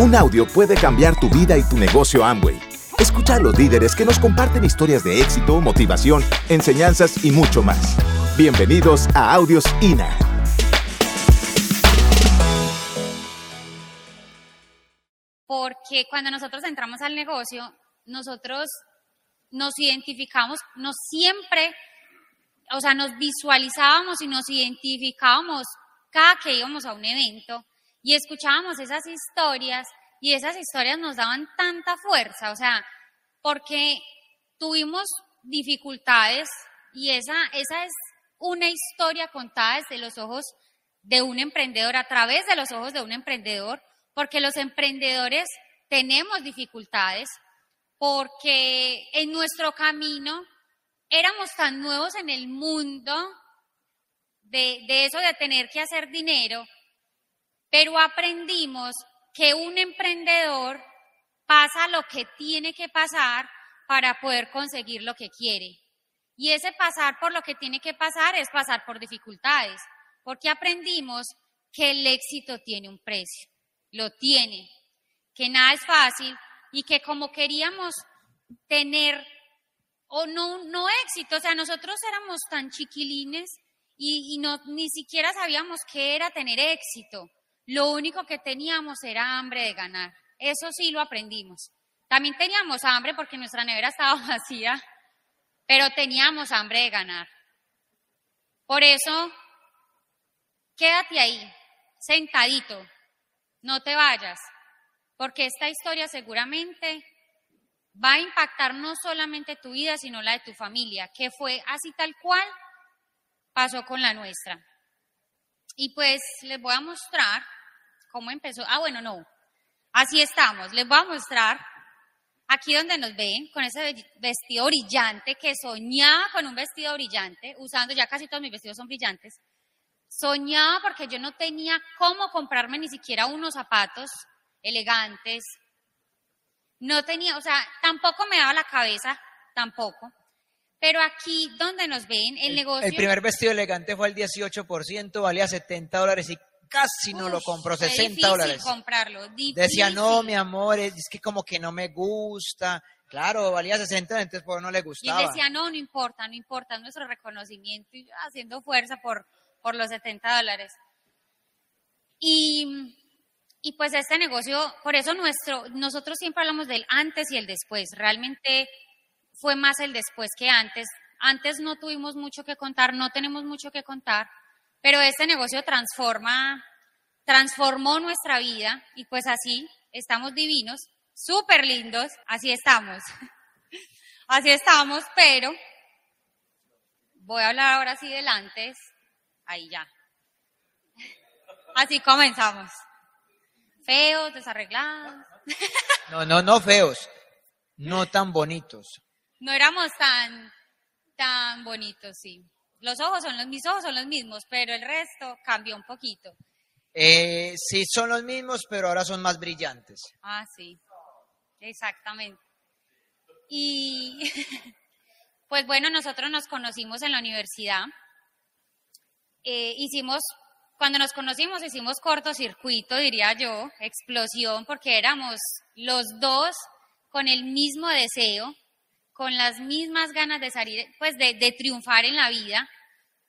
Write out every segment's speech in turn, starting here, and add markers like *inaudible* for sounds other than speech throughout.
Un audio puede cambiar tu vida y tu negocio Amway. Escucha a los líderes que nos comparten historias de éxito, motivación, enseñanzas y mucho más. Bienvenidos a Audios INA. Porque cuando nosotros entramos al negocio, nosotros nos identificamos, nos siempre, o sea, nos visualizábamos y nos identificábamos cada que íbamos a un evento y escuchábamos esas historias y esas historias nos daban tanta fuerza, o sea, porque tuvimos dificultades y esa, esa es una historia contada desde los ojos de un emprendedor, a través de los ojos de un emprendedor, porque los emprendedores tenemos dificultades, porque en nuestro camino éramos tan nuevos en el mundo de, de eso de tener que hacer dinero, pero aprendimos que un emprendedor pasa lo que tiene que pasar para poder conseguir lo que quiere. Y ese pasar por lo que tiene que pasar es pasar por dificultades, porque aprendimos que el éxito tiene un precio, lo tiene, que nada es fácil y que como queríamos tener o no, no éxito, o sea, nosotros éramos tan chiquilines y, y no, ni siquiera sabíamos qué era tener éxito. Lo único que teníamos era hambre de ganar. Eso sí lo aprendimos. También teníamos hambre porque nuestra nevera *laughs* estaba vacía, pero teníamos hambre de ganar. Por eso, quédate ahí, sentadito, no te vayas, porque esta historia seguramente va a impactar no solamente tu vida, sino la de tu familia, que fue así tal cual pasó con la nuestra. Y pues les voy a mostrar ¿Cómo empezó? Ah, bueno, no. Así estamos. Les voy a mostrar aquí donde nos ven con ese vestido brillante que soñaba con un vestido brillante, usando ya casi todos mis vestidos son brillantes. Soñaba porque yo no tenía cómo comprarme ni siquiera unos zapatos elegantes. No tenía, o sea, tampoco me daba la cabeza, tampoco. Pero aquí donde nos ven, el, negocio... El primer vestido elegante fue el 18%, valía 70 dólares y casi no lo compró, 60 dólares. comprarlo, Decía, no, mi amor, es que como que no me gusta. Claro, valía 60, entonces por no le gustaba. Y decía, no, no importa, no importa, nuestro reconocimiento y haciendo fuerza por, por los 70 dólares. Y, y pues este negocio, por eso nuestro, nosotros siempre hablamos del antes y el después. Realmente fue más el después que antes. Antes no tuvimos mucho que contar, no tenemos mucho que contar, pero este negocio transforma, transformó nuestra vida y pues así estamos divinos, súper lindos, así estamos. *laughs* Así estamos, pero voy a hablar ahora sí del antes, ahí ya. Así comenzamos. Feos, desarreglados. *laughs* No, no, no feos, no tan bonitos. No éramos tan, tan bonitos, sí. Los ojos son los, mis ojos son los mismos, pero el resto cambió un poquito. Eh, sí, son los mismos, pero ahora son más brillantes. Ah, sí, exactamente. Y *laughs* pues bueno, nosotros nos conocimos en la universidad. Eh, hicimos, cuando nos conocimos, hicimos cortocircuito, diría yo, explosión, porque éramos los dos con el mismo deseo con las mismas ganas de salir, pues de, de triunfar en la vida,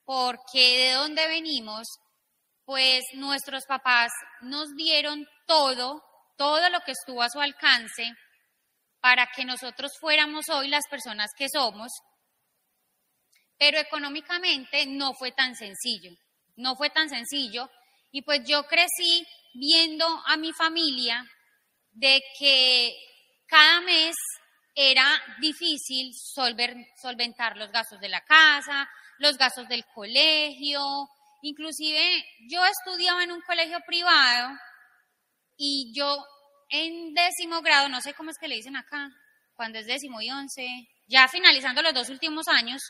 porque de dónde venimos, pues nuestros papás nos dieron todo, todo lo que estuvo a su alcance para que nosotros fuéramos hoy las personas que somos, pero económicamente no fue tan sencillo, no fue tan sencillo, y pues yo crecí viendo a mi familia de que cada mes era difícil solventar los gastos de la casa, los gastos del colegio, inclusive yo estudiaba en un colegio privado y yo en décimo grado, no sé cómo es que le dicen acá, cuando es décimo y once, ya finalizando los dos últimos años,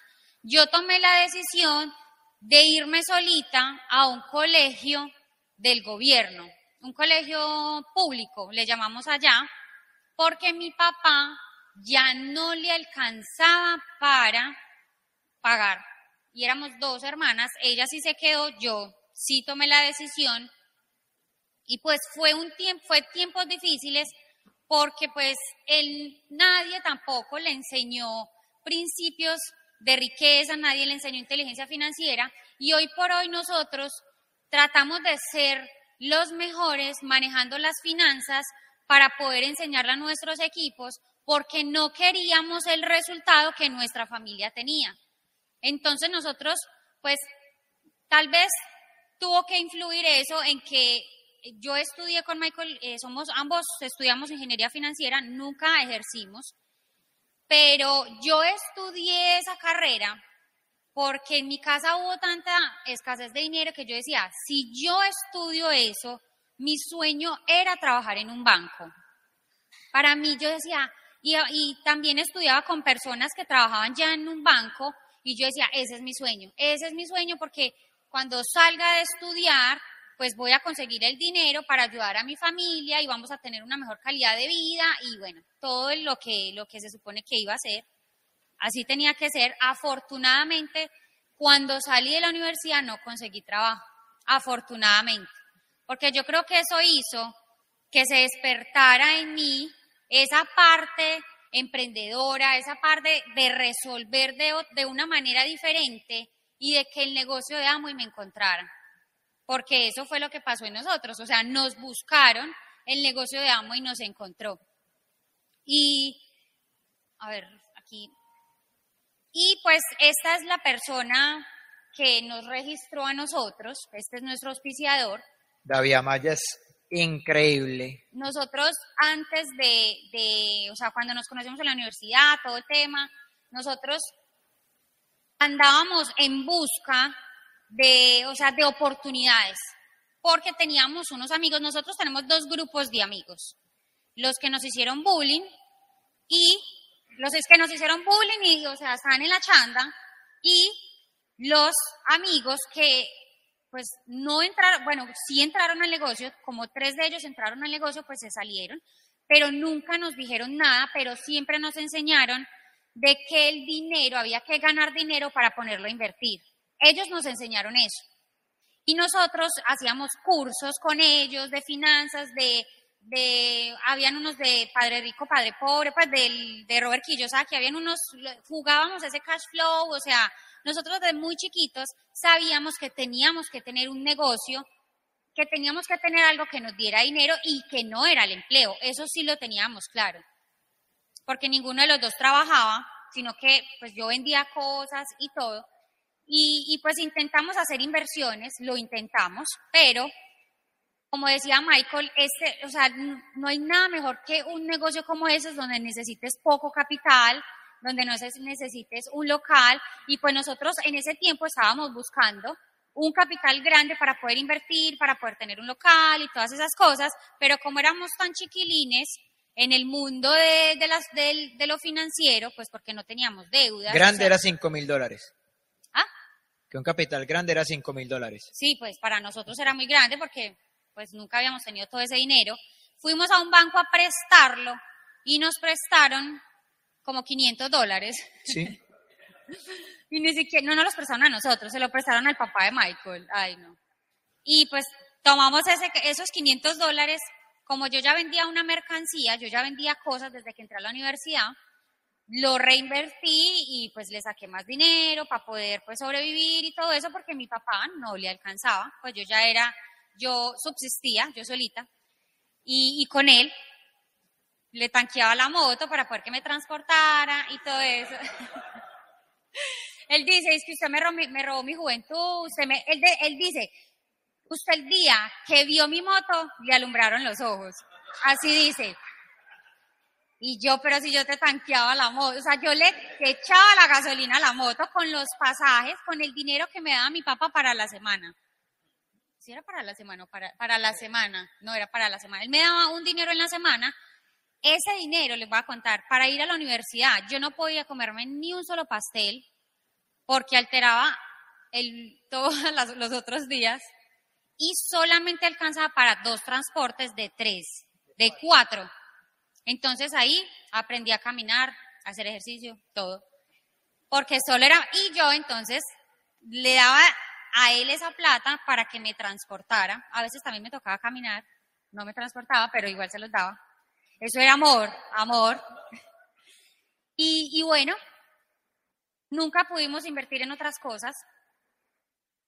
yo tomé la decisión de irme solita a un colegio del gobierno, un colegio público, le llamamos allá, porque mi papá ya no le alcanzaba para pagar. Y éramos dos hermanas, ella sí se quedó, yo sí tomé la decisión Y pues fue un tiempo, fue tiempos difíciles porque pues nadie tampoco le enseñó principios de riqueza, nadie le enseñó inteligencia financiera y hoy por hoy nosotros tratamos de ser los mejores manejando las finanzas para poder enseñarle a nuestros equipos porque no queríamos el resultado que nuestra familia tenía. Entonces nosotros, pues, tal vez tuvo que influir eso en que yo estudié con Michael, eh, somos ambos estudiamos ingeniería financiera, nunca ejercimos, pero yo estudié esa carrera porque en mi casa hubo tanta escasez de dinero que yo decía, si yo estudio eso, mi sueño era trabajar en un banco. Para mí yo decía, y, y, también estudiaba con personas que trabajaban ya en un banco y yo decía, ese es mi sueño, ese es mi sueño porque cuando salga de estudiar, pues voy a conseguir el dinero para ayudar a mi familia y vamos a tener una mejor calidad de vida y bueno, todo lo que, lo que se supone que iba a ser. Así tenía que ser. Afortunadamente, cuando salí de la universidad no conseguí trabajo. Afortunadamente. Porque yo creo que eso hizo que se despertara en mí esa parte emprendedora, esa parte de resolver de, de una manera diferente y de que el negocio de amo y me encontrara porque eso fue lo que pasó en nosotros, o sea, nos buscaron el negocio de Amo y nos encontró. Y, a ver, aquí. Y pues esta es la persona que nos registró a nosotros, este es nuestro auspiciador. David Amaya increíble. Nosotros antes de, o sea, cuando nos conocimos en la universidad, todo el tema, nosotros andábamos en busca de, o sea, de oportunidades, porque teníamos unos amigos, nosotros tenemos dos grupos de amigos, los que nos hicieron bullying y los que nos hicieron bullying y, o sea, estaban en la chanda y los amigos que pues no entraron, bueno, sí entraron al negocio, como tres de ellos entraron al negocio, pues se salieron, pero nunca nos dijeron nada, pero siempre nos enseñaron de que el dinero, había que ganar dinero para ponerlo a invertir. Ellos nos enseñaron eso. Y nosotros hacíamos cursos con ellos de finanzas, de, de habían unos de Padre Rico, Padre Pobre, pues del, de Robert Kiyosaki, habían unos, jugábamos ese cash flow, o sea, nosotros desde muy chiquitos sabíamos que teníamos que tener un negocio, que teníamos que tener algo que nos diera dinero y que no era el empleo, eso sí lo teníamos claro, porque ninguno de los dos trabajaba, sino que pues yo vendía cosas y todo, y, pues intentamos hacer inversiones, lo intentamos, pero como decía Michael, este, o sea, no hay nada mejor que un negocio como ese donde necesites poco capital, donde no necesites un local y pues nosotros en ese tiempo estábamos buscando un capital grande para poder invertir, para poder tener un local y todas esas cosas, pero como éramos tan chiquilines en el mundo de, las, de, lo financiero, pues porque no teníamos deudas. Grande era 5 mil dólares que un capital grande era 5 mil dólares. Sí, pues para nosotros era muy grande porque pues nunca habíamos tenido todo ese dinero. Fuimos a un banco a prestarlo y nos prestaron como 500 dólares. Sí. *laughs* y ni siquiera, no nos los prestaron a nosotros, se lo prestaron al papá de Michael. Ay, no. Y pues tomamos ese, esos 500 dólares, como yo ya vendía una mercancía, yo ya vendía cosas desde que entré a la universidad, lo reinvertí y pues le saqué más dinero para poder pues sobrevivir y todo eso porque mi papá no le alcanzaba, pues yo ya era, yo subsistía, yo solita, y, con él le tanqueaba la moto para poder que me transportara y todo eso. *laughs* él dice, es que usted me robó, mi juventud, usted me, él, él dice, usted el día que vio mi moto le alumbraron los ojos. Así dice, y yo, pero si yo te tanqueaba la moto, o sea, yo le echaba la gasolina a la moto con los pasajes, con el dinero que me daba mi papá para la semana. Si era para la semana o para, para la semana, no era para la semana. Él me daba un dinero en la semana. Ese dinero, les voy a contar, para ir a la universidad, yo no podía comerme ni un solo pastel porque alteraba el, todos *laughs* los otros días y solamente alcanzaba para dos transportes de tres, de cuatro. Entonces ahí aprendí a caminar, a hacer ejercicio, todo. Porque solo era, y yo entonces le daba a él esa plata para que me transportara. A veces también me tocaba caminar, no me transportaba, pero igual se los daba. Eso era amor, amor. Y, y bueno, nunca pudimos invertir en otras cosas,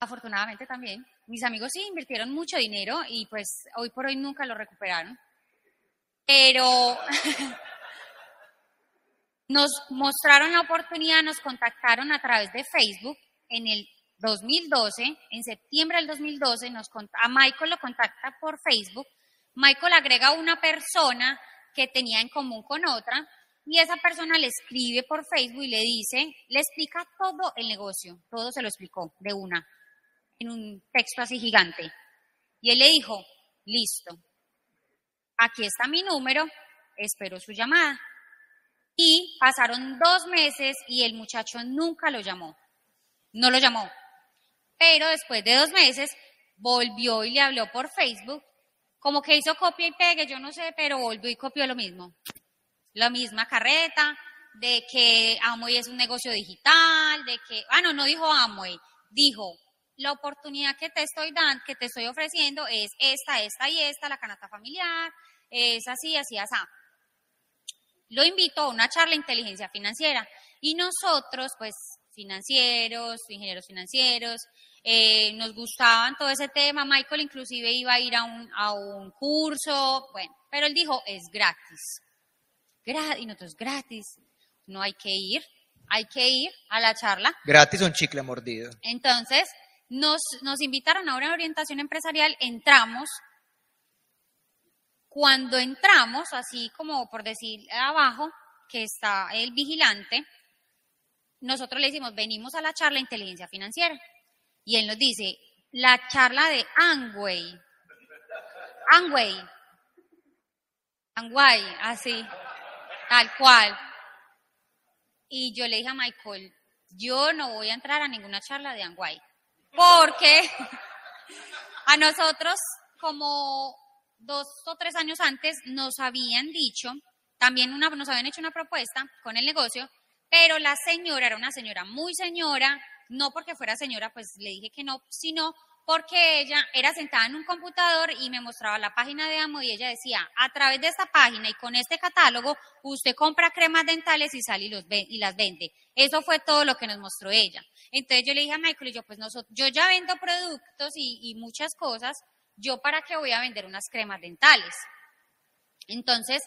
afortunadamente también. Mis amigos sí invirtieron mucho dinero y pues hoy por hoy nunca lo recuperaron. Pero *laughs* nos mostraron la oportunidad, nos contactaron a través de Facebook en el 2012, en septiembre del 2012, nos, a Michael lo contacta por Facebook. Michael agrega a una persona que tenía en común con otra y esa persona le escribe por Facebook y le dice, le explica todo el negocio, todo se lo explicó de una, en un texto así gigante. Y él le dijo, listo, aquí está mi número, espero su llamada. Y pasaron dos meses y el muchacho nunca lo llamó, no lo llamó. Pero después de dos meses volvió y le habló por Facebook, como que hizo copia y pegue, yo no sé, pero volvió y copió lo mismo. La misma carreta, de que Amway es un negocio digital, de que, ah, no, no dijo Amway, dijo, la oportunidad que te estoy dando, que te estoy ofreciendo es esta, esta y esta, la canasta familiar, es así, así, así. Lo invito a una charla de inteligencia financiera y nosotros, pues, financieros, ingenieros financieros, eh, nos gustaban todo ese tema. Michael inclusive iba a ir a un, a un curso, bueno, pero él dijo, es gratis. Gratis, y nosotros, gratis. No hay que ir, hay que ir a la charla. Gratis un chicle mordido. Entonces, nos, nos invitaron a una orientación empresarial, entramos, cuando entramos, así como por decir abajo, que está el vigilante, nosotros le decimos, venimos a la charla de inteligencia financiera. Y él nos dice, la charla de Angway. Angway. Angway, así, tal cual. Y yo le dije a Michael, yo no voy a entrar a ninguna charla de Angway. Porque *laughs* a nosotros, como dos o tres años antes nos habían dicho, también una, nos habían hecho una propuesta con el negocio, pero la señora era una señora muy señora, no porque fuera señora, pues le dije que no, sino porque ella era sentada en un computador y me mostraba la página de Amo y ella decía, a través de esta página y con este catálogo, usted compra cremas dentales y sale y, los y las vende. Eso fue todo lo que nos mostró ella. Entonces yo le dije a Michael yo, pues yo ya vendo productos y, y muchas cosas, yo para qué voy a vender unas cremas dentales. Entonces,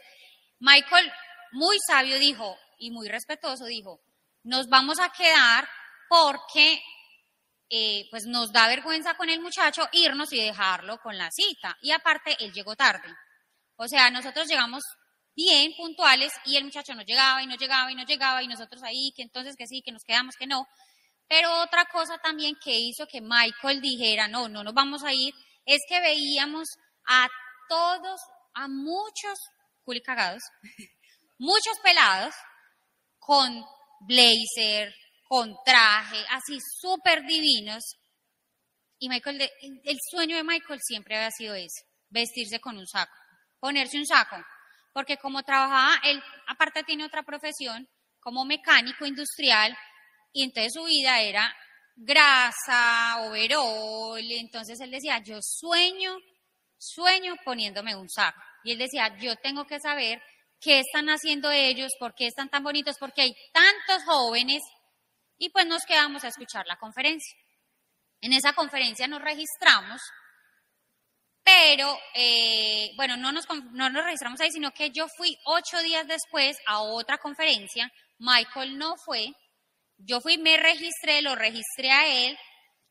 Michael, muy sabio, dijo, y muy respetuoso, dijo, nos vamos a quedar porque eh, pues nos da vergüenza con el muchacho irnos y dejarlo con la cita. Y aparte, él llegó tarde. O sea, nosotros llegamos bien puntuales y el muchacho no llegaba y no llegaba y no llegaba y nosotros ahí, que entonces que sí, que nos quedamos, que no. Pero otra cosa también que hizo que Michael dijera, no, no nos vamos a ir, es que veíamos a todos, a muchos culicagados, *laughs* muchos pelados con blazer, con traje, así súper divinos. Y Michael, el sueño de Michael siempre había sido ese, vestirse con un saco, ponerse un saco. Porque como trabajaba, él aparte tiene otra profesión, como mecánico industrial, y entonces su vida era grasa, overol, entonces él decía, yo sueño, sueño poniéndome un saco. Y él decía, yo tengo que saber qué están haciendo ellos, por qué están tan bonitos, porque hay tantos jóvenes. Y pues nos quedamos a escuchar la conferencia. En esa conferencia nos registramos, pero eh, bueno, no nos, no nos registramos ahí, sino que yo fui ocho días después a otra conferencia, Michael no fue, yo fui, me registré, lo registré a él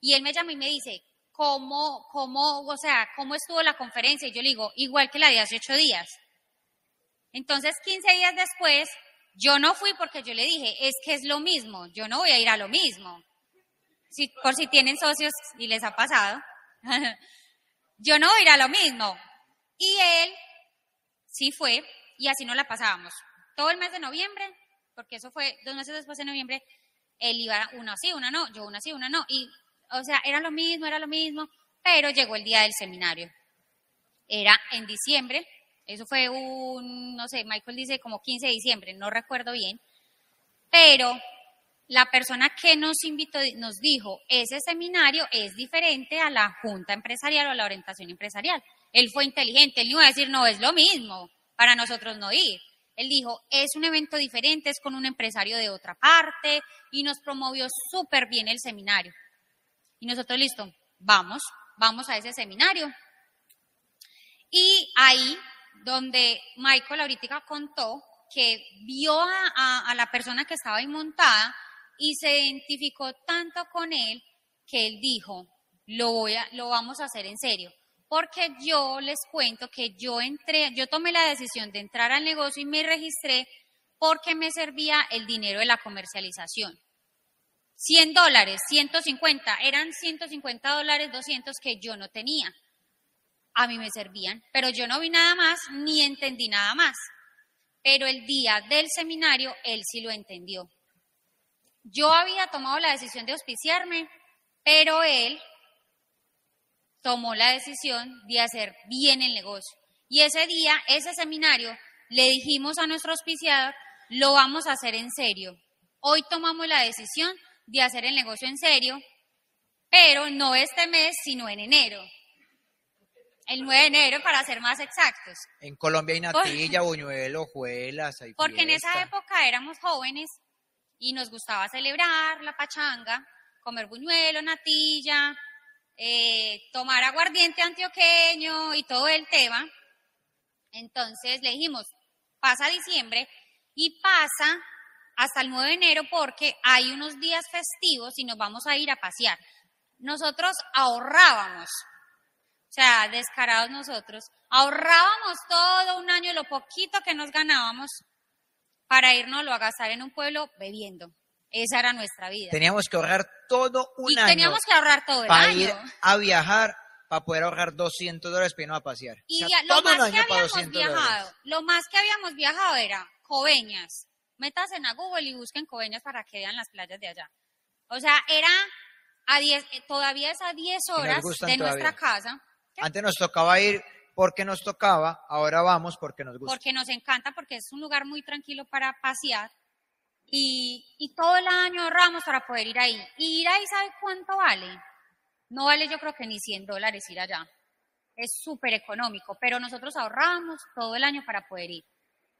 y él me llama y me dice, ¿cómo, cómo, o sea, cómo estuvo la conferencia? Y yo le digo, igual que la de hace ocho días. Entonces, 15 días después, yo no fui porque yo le dije, es que es lo mismo, yo no voy a ir a lo mismo. Si, por si tienen socios y les ha pasado, *laughs* yo no voy a ir a lo mismo. Y él sí fue y así no la pasábamos. Todo el mes de noviembre, porque eso fue dos meses después de noviembre, él iba una sí, una no, yo una sí, una no. Y, o sea, era lo mismo, era lo mismo, pero llegó el día del seminario. Era en diciembre, eso fue un, no sé, Michael dice como 15 de diciembre, no recuerdo bien, pero la persona que nos invitó nos dijo, ese seminario es diferente a la junta empresarial o a la orientación empresarial. Él fue inteligente, él no iba a decir, no, es lo mismo, para nosotros no ir. Él dijo, es un evento diferente, es con un empresario de otra parte y nos promovió súper bien el seminario. Y nosotros, listo, vamos, vamos a ese seminario. Y ahí, donde Michael ahorita contó que vio a, la persona que estaba ahí montada y se identificó tanto con él que él dijo, lo, voy a, lo vamos a hacer en serio. Porque yo les cuento que yo entré, yo tomé la decisión de entrar al negocio y me registré porque me servía el dinero de la comercialización. 100 dólares, 150, eran 150 dólares, 200 que yo no tenía. A mí me servían, pero yo no vi nada más ni entendí nada más. Pero el día del seminario, él sí lo entendió. Yo había tomado la decisión de auspiciarme, pero él tomó la decisión de hacer bien el negocio. Y ese día, ese seminario, le dijimos a nuestro auspiciador, lo vamos a hacer en serio. Hoy tomamos la decisión de hacer el negocio en serio, pero no este mes, sino en enero. El 9 de enero, para ser más exactos. En Colombia hay natilla, buñuelo, hojuelas. Hay Porque en esa época éramos jóvenes y nos gustaba celebrar la pachanga, comer buñuelo, natilla, eh, tomar aguardiente antioqueño y todo el tema. Entonces le dijimos, pasa diciembre y pasa hasta el 9 de enero porque hay unos días festivos y nos vamos a ir a pasear. Nosotros ahorrábamos, sea, descarados nosotros, ahorrábamos todo un año lo poquito que nos ganábamos para irnos a gastar en un pueblo bebiendo. Esa era nuestra vida. Teníamos que ahorrar todo un y año. teníamos que ahorrar todo el para año. ir a viajar, para poder ahorrar 200 dólares para irnos a pasear. Y O sea, lo más que para habíamos 200 viajado, dólares. lo más que habíamos viajado era Coveñas. Métanse a Google y busquen Coveñas para que vean las playas de allá. O sea, era a 10, eh, todavía es a 10 nos horas de nuestra casa, Antes nos tocaba ir porque nos tocaba, ahora vamos porque nos gusta. porque nos encanta, porque es un lugar muy tranquilo para pasear. Y, y todo el año ahorramos para poder ir ahí. Y ir ahí, ¿sabe cuánto vale? No vale yo creo que ni 100 dólares ir allá. Es súper económico, pero nosotros ahorramos todo el año para poder ir.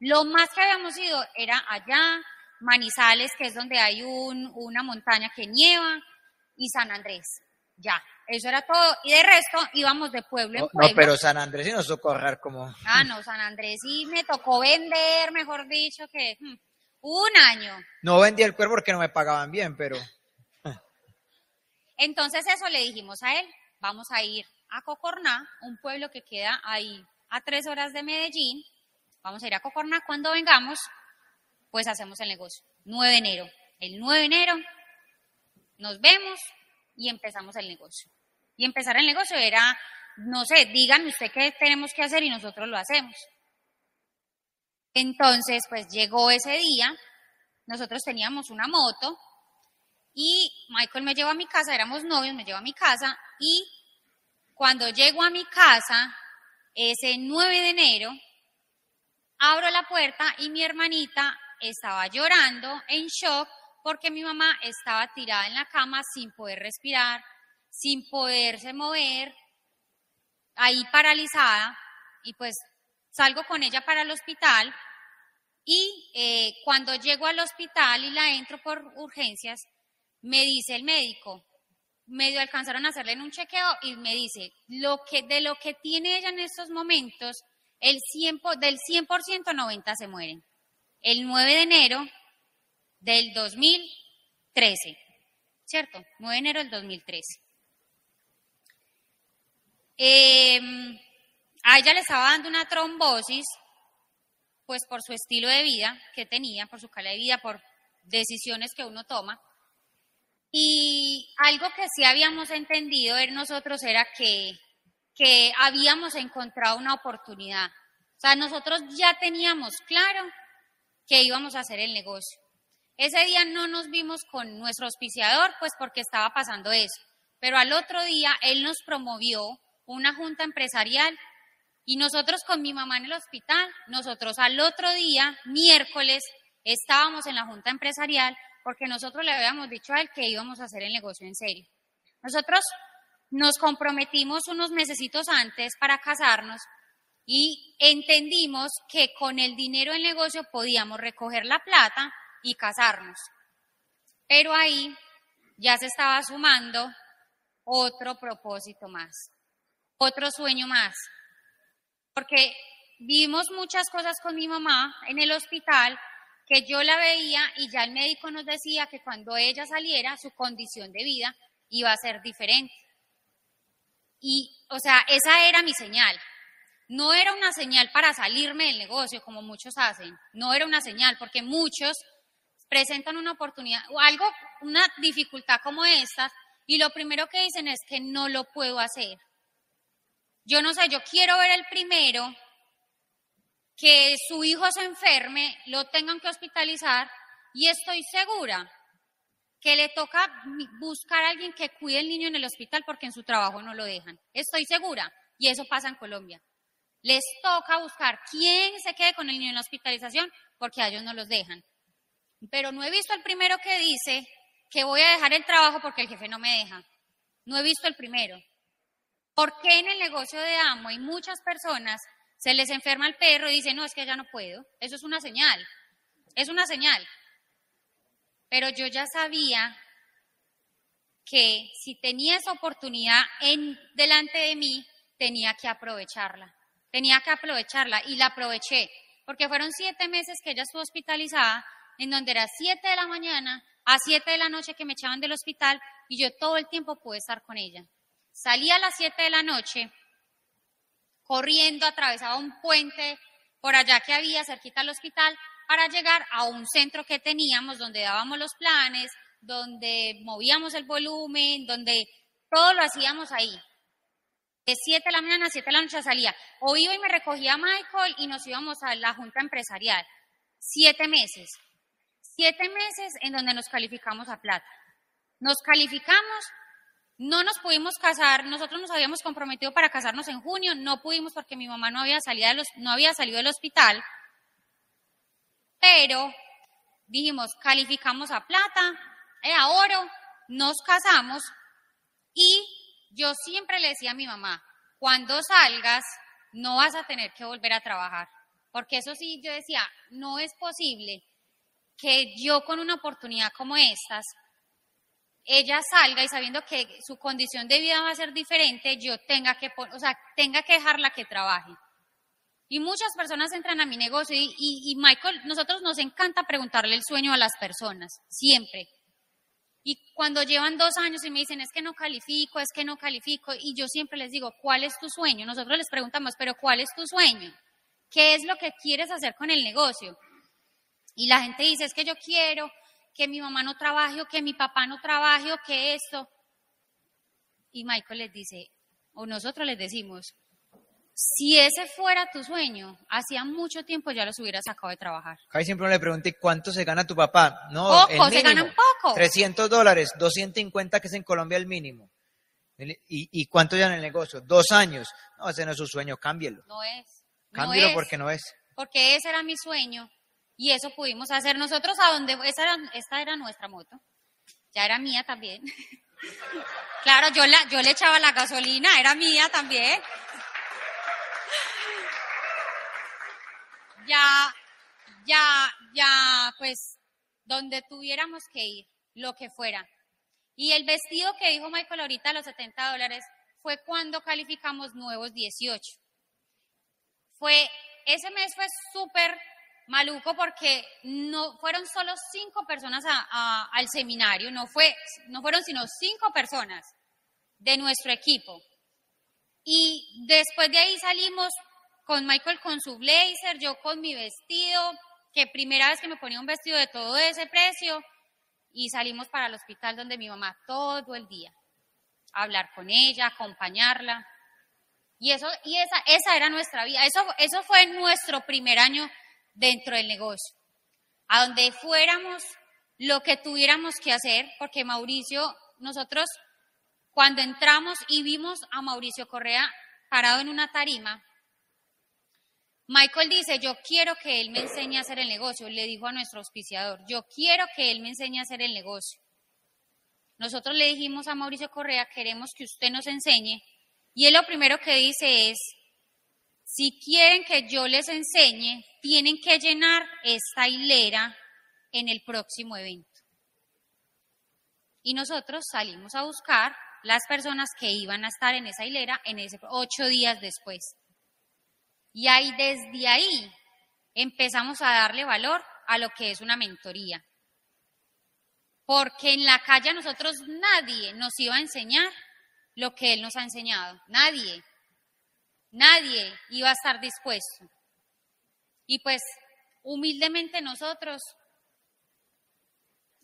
Lo más que habíamos ido era allá, Manizales, que es donde hay un, una montaña que nieva, y San Andrés. Ya, eso era todo. Y de resto íbamos de pueblo en pueblo. no, pero San Andrés sí nos tocó ahorrar como... Ah, no, San Andrés sí me tocó vender, mejor dicho, que hmm, un año. No vendí el cuerpo porque no me pagaban bien, pero... Entonces eso le dijimos a él, vamos a ir a Cocorná, un pueblo que queda ahí a tres horas de Medellín. Vamos a ir a Cocorná. Cuando vengamos, pues hacemos el negocio. 9 de enero. El 9 de enero nos vemos y empezamos el negocio. Y empezar el negocio era, no sé, díganme usted qué tenemos que hacer y nosotros lo hacemos. Entonces, pues llegó ese día, nosotros teníamos una moto y Michael me llevó a mi casa, éramos novios, me llevó a mi casa y cuando llego a mi casa, ese 9 de enero, abro la puerta y mi hermanita estaba llorando en shock porque mi mamá estaba tirada en la cama sin poder respirar, sin poderse mover, ahí paralizada y pues salgo con ella para el hospital y eh, cuando llego al hospital y la entro por urgencias, me dice el médico, medio alcanzaron a hacerle un chequeo y me dice, lo que, de lo que tiene ella en estos momentos, el 100, po- del 100% 90 se mueren. El 9 de enero del 2013, ¿cierto? 9 de enero del 2013. Eh, a ella le estaba dando una trombosis, pues por su estilo de vida que tenía, por su calidad de vida, por decisiones que uno toma. Y algo que sí habíamos entendido en nosotros era que, que habíamos encontrado una oportunidad. O sea, nosotros ya teníamos claro que íbamos a hacer el negocio. Ese día no nos vimos con nuestro auspiciador, pues porque estaba pasando eso. Pero al otro día él nos promovió una junta empresarial y nosotros con mi mamá en el hospital, nosotros al otro día, miércoles, estábamos en la junta empresarial porque nosotros le habíamos dicho a él que íbamos a hacer el negocio en serio. Nosotros nos comprometimos unos mesecitos antes para casarnos y entendimos que con el dinero del negocio podíamos recoger la plata y casarnos. Pero ahí ya se estaba sumando otro propósito más, otro sueño más. Porque vimos muchas cosas con mi mamá en el hospital que yo la veía y ya el médico nos decía que cuando ella saliera su condición de vida iba a ser diferente. Y, o sea, esa era mi señal. No era una señal para salirme del negocio, como muchos hacen. No era una señal, porque muchos presentan una oportunidad o algo, una dificultad como esta, y lo primero que dicen es que no lo puedo hacer. Yo no sé, yo quiero ver el primero que su hijo se enferme, lo tengan que hospitalizar y estoy segura que le toca buscar a alguien que cuide al niño en el hospital porque en su trabajo no lo dejan. Estoy segura y eso pasa en Colombia. Les toca buscar quién se quede con el niño en la hospitalización porque a ellos no los dejan. Pero no he visto el primero que dice que voy a dejar el trabajo porque el jefe no me deja. No he visto el primero. ¿Por qué en el negocio de Amo hay muchas personas se les enferma el perro y dicen, no, es que ya no puedo. Eso es una señal, es una señal. Pero yo ya sabía que si tenía esa oportunidad en, delante de mí, tenía que aprovecharla. Tenía que aprovecharla y la aproveché, porque fueron siete meses que ella estuvo hospitalizada, en donde era siete de la mañana a siete de la noche que me echaban del hospital y yo todo el tiempo pude estar con ella. Salía a las siete de la noche corriendo, atravesaba un puente por allá que había cerquita al hospital para llegar a un centro que teníamos donde dábamos los planes, donde movíamos el volumen, donde todo lo hacíamos ahí. De 7 de la mañana a 7 de la noche salía. O iba y me recogía Michael y nos íbamos a la junta empresarial. Siete meses. Siete meses en donde nos calificamos a plata. Nos calificamos no nos pudimos casar, nosotros nos habíamos comprometido para casarnos en junio, no pudimos porque mi mamá no había salido, del hospital, pero dijimos, calificamos a plata, a oro, nos casamos y yo siempre le decía a mi mamá, cuando salgas no vas a tener que volver a trabajar, porque eso sí, yo decía, no es posible que yo con una oportunidad como estas ella salga y sabiendo que su condición de vida va a ser diferente, yo tenga que, o sea, tenga que dejarla que trabaje. Y muchas personas entran a mi negocio y, y, Michael, nosotros nos encanta preguntarle el sueño a las personas, siempre. Y cuando llevan dos años y me dicen, es que no califico, es que no califico, y yo siempre les digo, ¿cuál es tu sueño? Nosotros les preguntamos, pero ¿cuál es tu sueño? ¿Qué es lo que quieres hacer con el negocio? Y la gente dice, es que yo quiero que mi mamá no trabaje o que mi papá no trabaje o que esto. Y Michael les dice, o nosotros les decimos, si ese fuera tu sueño, hacía mucho tiempo ya los hubieras sacado de trabajar. Casi siempre le pregunté, ¿cuánto se gana tu papá? No, poco, se ganan poco. 300 dólares, 250 que es en Colombia el mínimo. ¿Y, y cuánto ya en el negocio? Dos años. No, ese no es su sueño, cámbielo. No es. Cámbielo porque no es. Porque ese era mi sueño y eso pudimos hacer nosotros a donde, esta era nuestra moto, ya era mía también. *laughs* claro, yo, la, yo le echaba la gasolina, era mía también. ya, ya, ya, pues, donde tuviéramos que ir, lo que fuera. Y el vestido que dijo Michael ahorita, los 70 dólares, fue cuando calificamos nuevos 18. Fue, ese mes fue súper maluco porque no fueron solo cinco personas al seminario, no, fue, no fueron sino cinco personas de nuestro equipo. Y después de ahí salimos con Michael con su blazer, yo con mi vestido, que primera vez que me ponía un vestido de todo ese precio, y salimos para el hospital donde mi mamá todo el día, a hablar con ella, acompañarla. Y eso, y esa, esa era nuestra vida. Eso, eso fue nuestro primer año dentro del negocio, a donde fuéramos lo que tuviéramos que hacer, porque Mauricio, nosotros cuando entramos y vimos a Mauricio Correa parado en una tarima, Michael dice, yo quiero que él me enseñe a hacer el negocio, le dijo a nuestro auspiciador, yo quiero que él me enseñe a hacer el negocio. Nosotros le dijimos a Mauricio Correa, queremos que usted nos enseñe, y él lo primero que dice es, si quieren que yo les enseñe, tienen que llenar esta hilera en el próximo evento. Y nosotros salimos a buscar las personas que iban a estar en esa hilera en ese ocho días después. Y ahí desde ahí empezamos a darle valor a lo que es una mentoría. Porque en la calle a nosotros nadie nos iba a enseñar lo que él nos ha enseñado. Nadie. Nadie iba a estar dispuesto. Y pues humildemente nosotros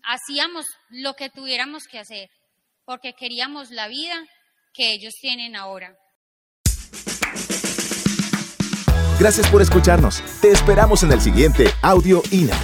hacíamos lo que tuviéramos que hacer, porque queríamos la vida que ellos tienen ahora. Gracias por escucharnos. Te esperamos en el siguiente Audio INA.